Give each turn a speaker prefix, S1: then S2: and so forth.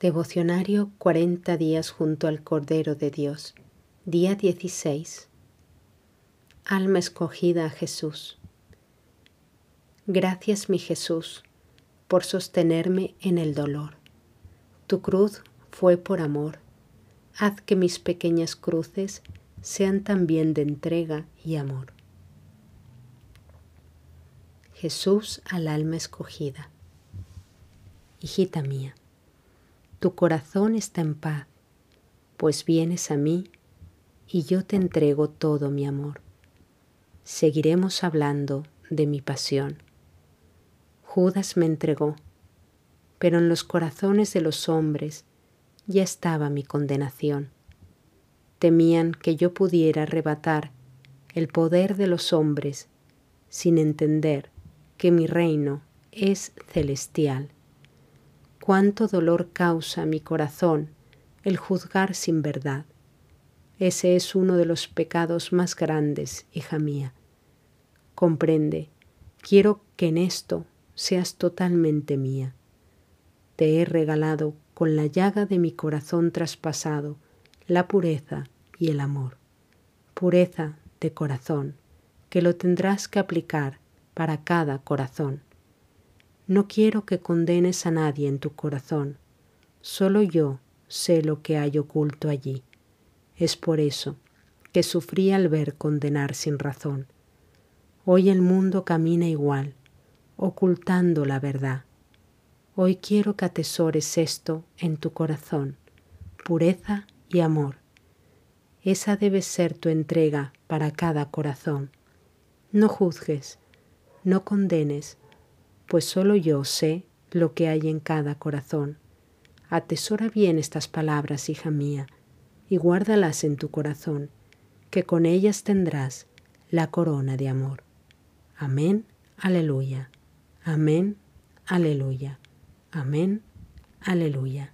S1: Devocionario 40 días junto al Cordero de Dios. Día 16. Alma escogida a Jesús. Gracias mi Jesús por sostenerme en el dolor. Tu cruz fue por amor. Haz que mis pequeñas cruces sean también de entrega y amor. Jesús al alma escogida. Hijita mía tu corazón está en paz, pues vienes a mí y yo te entrego todo mi amor. Seguiremos hablando de mi pasión. Judas me entregó, pero en los corazones de los hombres ya estaba mi condenación. Temían que yo pudiera arrebatar el poder de los hombres sin entender que mi reino es celestial cuánto dolor causa mi corazón el juzgar sin verdad. Ese es uno de los pecados más grandes, hija mía. Comprende, quiero que en esto seas totalmente mía. Te he regalado con la llaga de mi corazón traspasado la pureza y el amor. Pureza de corazón, que lo tendrás que aplicar para cada corazón no quiero que condenes a nadie en tu corazón. Solo yo sé lo que hay oculto allí. Es por eso que sufrí al ver condenar sin razón. Hoy el mundo camina igual, ocultando la verdad. Hoy quiero que atesores esto en tu corazón, pureza y amor. Esa debe ser tu entrega para cada corazón. No juzgues, no condenes, pues solo yo sé lo que hay en cada corazón. Atesora bien estas palabras, hija mía, y guárdalas en tu corazón, que con ellas tendrás la corona de amor. Amén, aleluya. Amén, aleluya. Amén, aleluya.